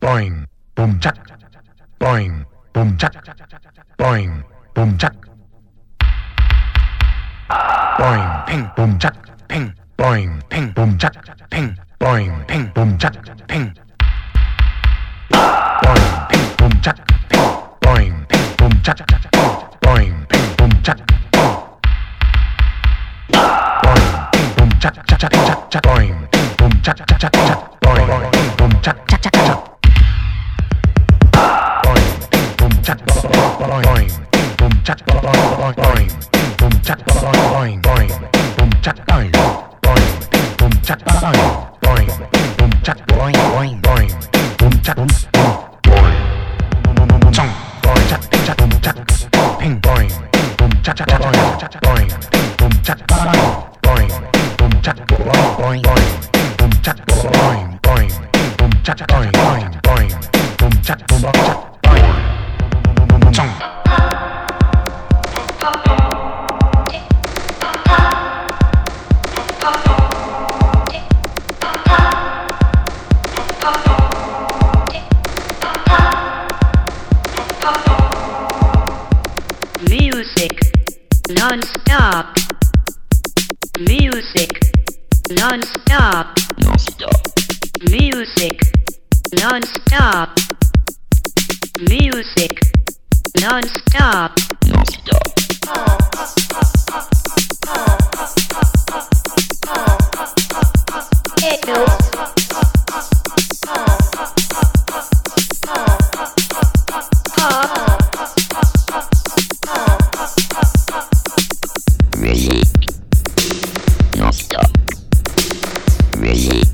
boing, boom chuck, boing, boom chuck, boing, boom chuck, boing, ping, boom chuck, ping, boing, ping, boom chuck, ping, boing, ping, boom chuck, ping, boing, ping, boom chuck, ping, boing, ping, boom chuck, ping, boing, ping, boom chuck, ping, boing, ping, boom chuck, chuck, chuck, chuck, chuck, boing, ping, boom chuck, chuck, chuck, chuck, ping, boom, chuck, boing, boing, ping, boom, chuck, boing, boing, ping, boom, chuck, boing, boing, boing, ping, boom, chuck, boom, boing, chong, boing, chuck, ping, chắc boom, chuck, ping, boing, ping, boom, chuck, chắc boing, chuck, boing, ping, boom, chuck, boing, boing, ping, boom, chuck, boing, boing, boing, ping, boom, chuck, boing, boing, ping, boom, chuck, boing, boing, boing, ping, boom, chắc boom, chuck, Non-stop. Music. Non-stop. Non-stop. Music. Non-stop. Music. Non-stop. Non-stop. Non-stop. music.